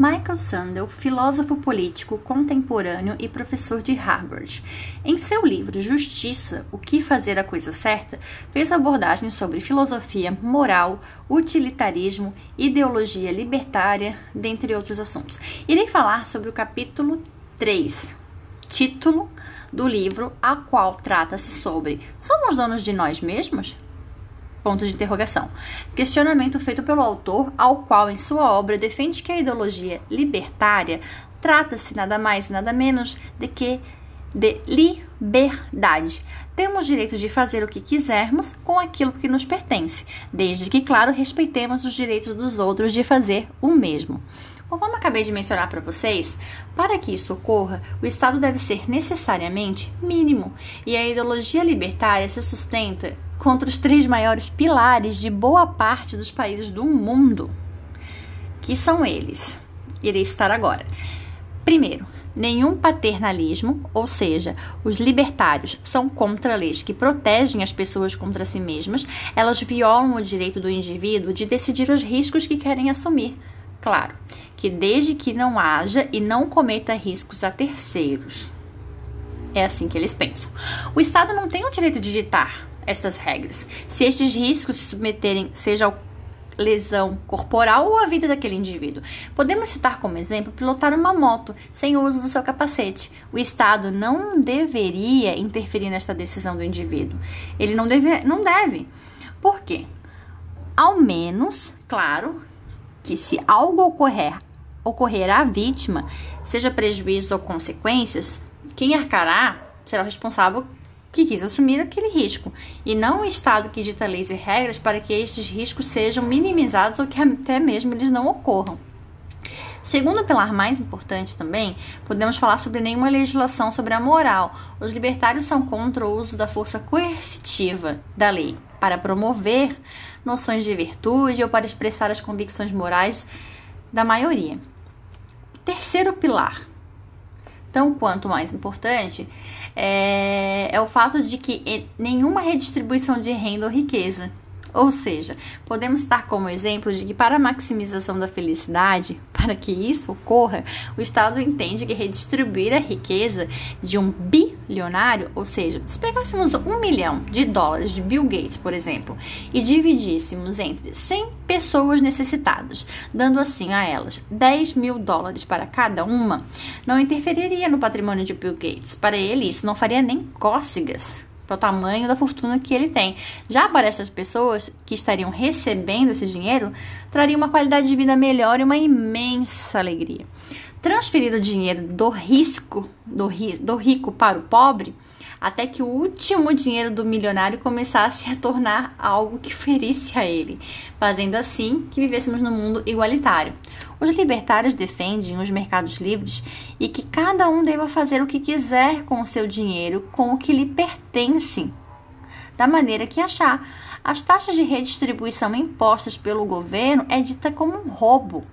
Michael Sandel, filósofo político contemporâneo e professor de Harvard. Em seu livro Justiça: O que fazer a coisa certa, fez abordagem sobre filosofia moral, utilitarismo, ideologia libertária, dentre outros assuntos. Irei falar sobre o capítulo 3, título do livro, a qual trata-se sobre Somos donos de nós mesmos? Ponto de interrogação. Questionamento feito pelo autor, ao qual em sua obra defende que a ideologia libertária trata-se nada mais nada menos de que de liberdade. Temos direito de fazer o que quisermos com aquilo que nos pertence, desde que, claro, respeitemos os direitos dos outros de fazer o mesmo. Conforme acabei de mencionar para vocês, para que isso ocorra, o Estado deve ser necessariamente mínimo, e a ideologia libertária se sustenta contra os três maiores pilares de boa parte dos países do mundo, que são eles. Irei citar agora. Primeiro, nenhum paternalismo, ou seja, os libertários são contra leis que protegem as pessoas contra si mesmas, elas violam o direito do indivíduo de decidir os riscos que querem assumir. Claro, que desde que não haja e não cometa riscos a terceiros. É assim que eles pensam. O Estado não tem o direito de ditar estas regras. Se estes riscos se submeterem, seja ao lesão corporal ou à vida daquele indivíduo. Podemos citar como exemplo pilotar uma moto sem o uso do seu capacete. O Estado não deveria interferir nesta decisão do indivíduo. Ele não deve. Não deve. Por quê? Ao menos, claro, que se algo ocorrer, ocorrer à vítima, seja prejuízo ou consequências, quem arcará será o responsável que quis assumir aquele risco, e não o Estado que dita leis e regras para que estes riscos sejam minimizados ou que até mesmo eles não ocorram. Segundo pilar mais importante também, podemos falar sobre nenhuma legislação sobre a moral. Os libertários são contra o uso da força coercitiva da lei para promover noções de virtude ou para expressar as convicções morais da maioria. Terceiro pilar, tão quanto mais importante, é, é o fato de que nenhuma redistribuição de renda ou riqueza ou seja, podemos dar como exemplo de que para a maximização da felicidade, para que isso ocorra, o Estado entende que redistribuir a riqueza de um bilionário, ou seja, se pegássemos um milhão de dólares de Bill Gates, por exemplo, e dividíssemos entre 100 pessoas necessitadas, dando assim a elas 10 mil dólares para cada uma, não interferiria no patrimônio de Bill Gates. Para ele, isso não faria nem cócegas para o tamanho da fortuna que ele tem. Já para estas pessoas que estariam recebendo esse dinheiro, traria uma qualidade de vida melhor e uma imensa alegria. Transferir o dinheiro do risco, do, ri, do rico para o pobre, até que o último dinheiro do milionário começasse a tornar algo que ferisse a ele, fazendo assim que vivêssemos num mundo igualitário. Os libertários defendem os mercados livres e que cada um deva fazer o que quiser com o seu dinheiro, com o que lhe pertence, da maneira que achar. As taxas de redistribuição impostas pelo governo é dita como um roubo.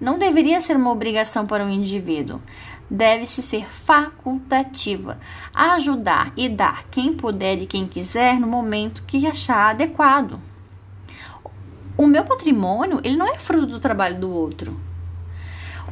Não deveria ser uma obrigação para o indivíduo. Deve-se ser facultativa, ajudar e dar quem puder e quem quiser no momento que achar adequado. O meu patrimônio, ele não é fruto do trabalho do outro.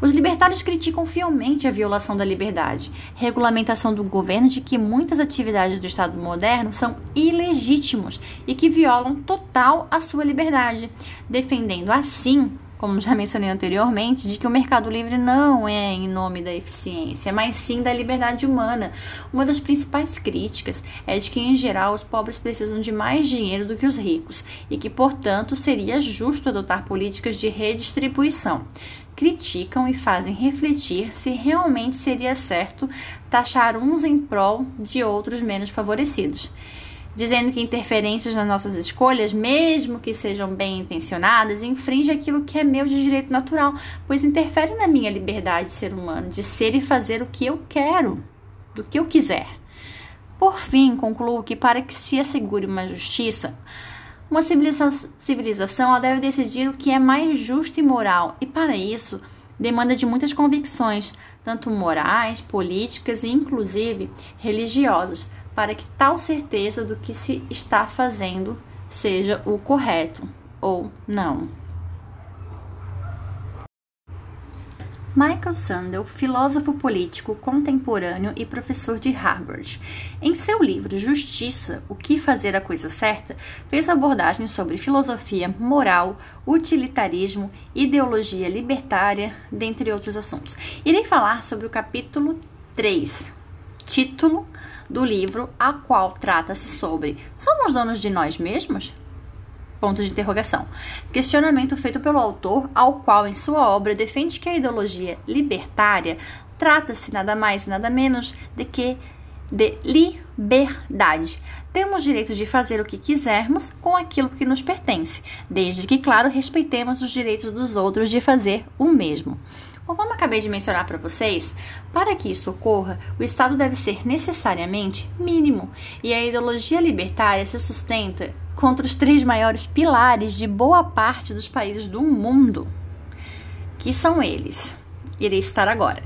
Os libertários criticam fielmente a violação da liberdade, regulamentação do governo de que muitas atividades do Estado moderno são ilegítimos e que violam total a sua liberdade, defendendo assim como já mencionei anteriormente, de que o mercado livre não é em nome da eficiência, mas sim da liberdade humana. Uma das principais críticas é de que, em geral, os pobres precisam de mais dinheiro do que os ricos e que, portanto, seria justo adotar políticas de redistribuição. Criticam e fazem refletir se realmente seria certo taxar uns em prol de outros menos favorecidos dizendo que interferências nas nossas escolhas, mesmo que sejam bem intencionadas, infringe aquilo que é meu de direito natural, pois interfere na minha liberdade de ser humano, de ser e fazer o que eu quero, do que eu quiser. Por fim, concluo que para que se assegure uma justiça, uma civilização, deve decidir o que é mais justo e moral, e para isso demanda de muitas convicções, tanto morais, políticas e inclusive religiosas, para que tal certeza do que se está fazendo seja o correto ou não. Michael Sandel, filósofo político contemporâneo e professor de Harvard. Em seu livro Justiça: O que fazer a coisa certa, fez abordagens sobre filosofia, moral, utilitarismo, ideologia libertária, dentre outros assuntos. Irei falar sobre o capítulo 3, título do livro, a qual trata-se sobre Somos donos de nós mesmos? Ponto de interrogação. Questionamento feito pelo autor, ao qual, em sua obra, defende que a ideologia libertária trata-se nada mais nada menos de que de liberdade. Temos direito de fazer o que quisermos com aquilo que nos pertence, desde que, claro, respeitemos os direitos dos outros de fazer o mesmo. Conforme acabei de mencionar para vocês, para que isso ocorra, o Estado deve ser necessariamente mínimo, e a ideologia libertária se sustenta contra os três maiores pilares de boa parte dos países do mundo, que são eles. Irei citar agora.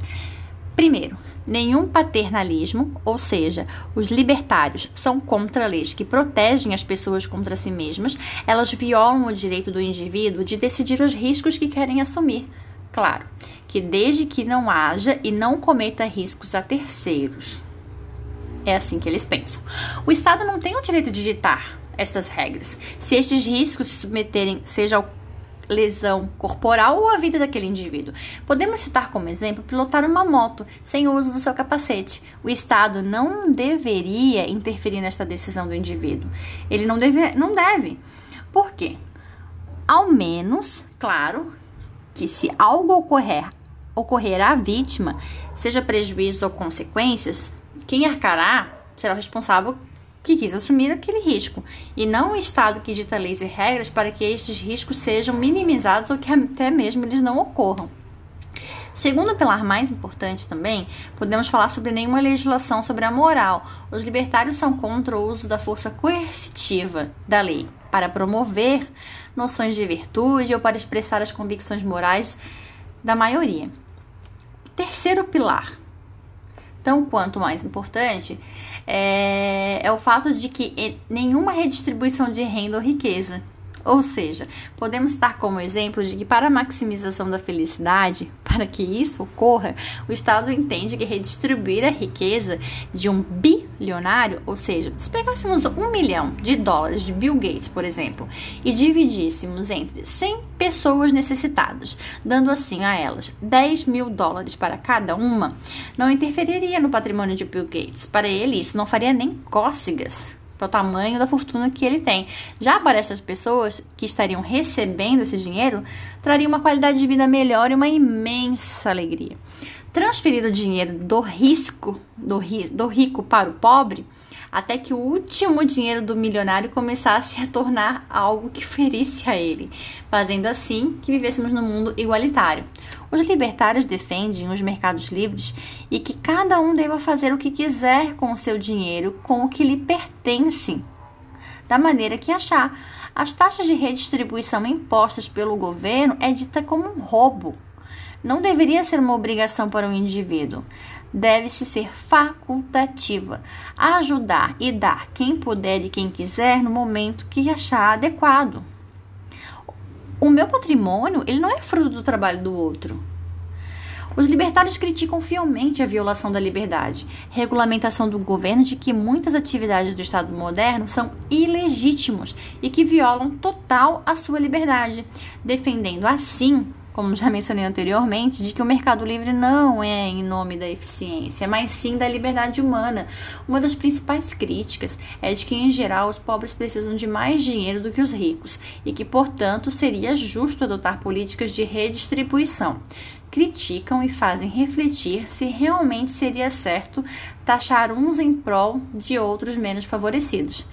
Primeiro, nenhum paternalismo, ou seja, os libertários são contra leis que protegem as pessoas contra si mesmas, elas violam o direito do indivíduo de decidir os riscos que querem assumir Claro, que desde que não haja e não cometa riscos a terceiros. É assim que eles pensam. O Estado não tem o direito de ditar essas regras. Se estes riscos se submeterem, seja ao lesão corporal ou à vida daquele indivíduo. Podemos citar como exemplo pilotar uma moto sem o uso do seu capacete. O Estado não deveria interferir nesta decisão do indivíduo. Ele não deve. Não deve. Por quê? Ao menos, claro, que se algo ocorrer, ocorrer à vítima, seja prejuízo ou consequências, quem arcará será o responsável que quis assumir aquele risco, e não o Estado que dita leis e regras para que estes riscos sejam minimizados ou que até mesmo eles não ocorram. Segundo pilar mais importante também, podemos falar sobre nenhuma legislação sobre a moral. Os libertários são contra o uso da força coercitiva da lei para promover noções de virtude ou para expressar as convicções morais da maioria. Terceiro pilar, tão quanto mais importante, é, é o fato de que nenhuma redistribuição de renda ou riqueza ou seja, podemos estar como exemplo de que para a maximização da felicidade, para que isso ocorra, o Estado entende que redistribuir a riqueza de um bilionário, ou seja, se pegássemos um milhão de dólares de Bill Gates, por exemplo, e dividíssemos entre 100 pessoas necessitadas, dando assim a elas 10 mil dólares para cada uma, não interferiria no patrimônio de Bill Gates. Para ele, isso não faria nem cócegas para o tamanho da fortuna que ele tem. Já para estas pessoas que estariam recebendo esse dinheiro, traria uma qualidade de vida melhor e uma imensa alegria. Transferir o dinheiro do risco, do, ri, do rico para o pobre, até que o último dinheiro do milionário começasse a tornar algo que ferisse a ele, fazendo assim que vivêssemos num mundo igualitário. Os libertários defendem os mercados livres e que cada um deva fazer o que quiser com o seu dinheiro, com o que lhe pertence, da maneira que achar. As taxas de redistribuição impostas pelo governo é dita como um roubo. Não deveria ser uma obrigação para o indivíduo. Deve-se ser facultativa, ajudar e dar quem puder e quem quiser no momento que achar adequado. O meu patrimônio, ele não é fruto do trabalho do outro. Os libertários criticam fielmente a violação da liberdade, regulamentação do governo de que muitas atividades do Estado moderno são ilegítimos e que violam total a sua liberdade, defendendo assim como já mencionei anteriormente, de que o mercado livre não é em nome da eficiência, mas sim da liberdade humana. Uma das principais críticas é de que, em geral, os pobres precisam de mais dinheiro do que os ricos e que, portanto, seria justo adotar políticas de redistribuição. Criticam e fazem refletir se realmente seria certo taxar uns em prol de outros menos favorecidos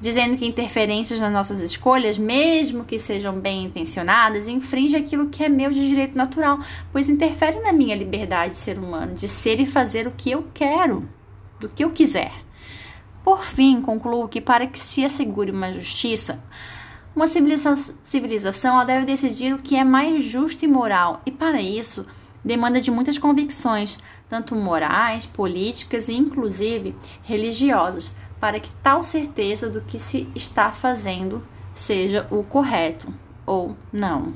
dizendo que interferências nas nossas escolhas, mesmo que sejam bem intencionadas, infringe aquilo que é meu de direito natural, pois interfere na minha liberdade de ser humano, de ser e fazer o que eu quero, do que eu quiser. Por fim, concluo que para que se assegure uma justiça, uma civilização, deve decidir o que é mais justo e moral, e para isso demanda de muitas convicções, tanto morais, políticas e inclusive religiosas, para que tal certeza do que se está fazendo seja o correto ou não.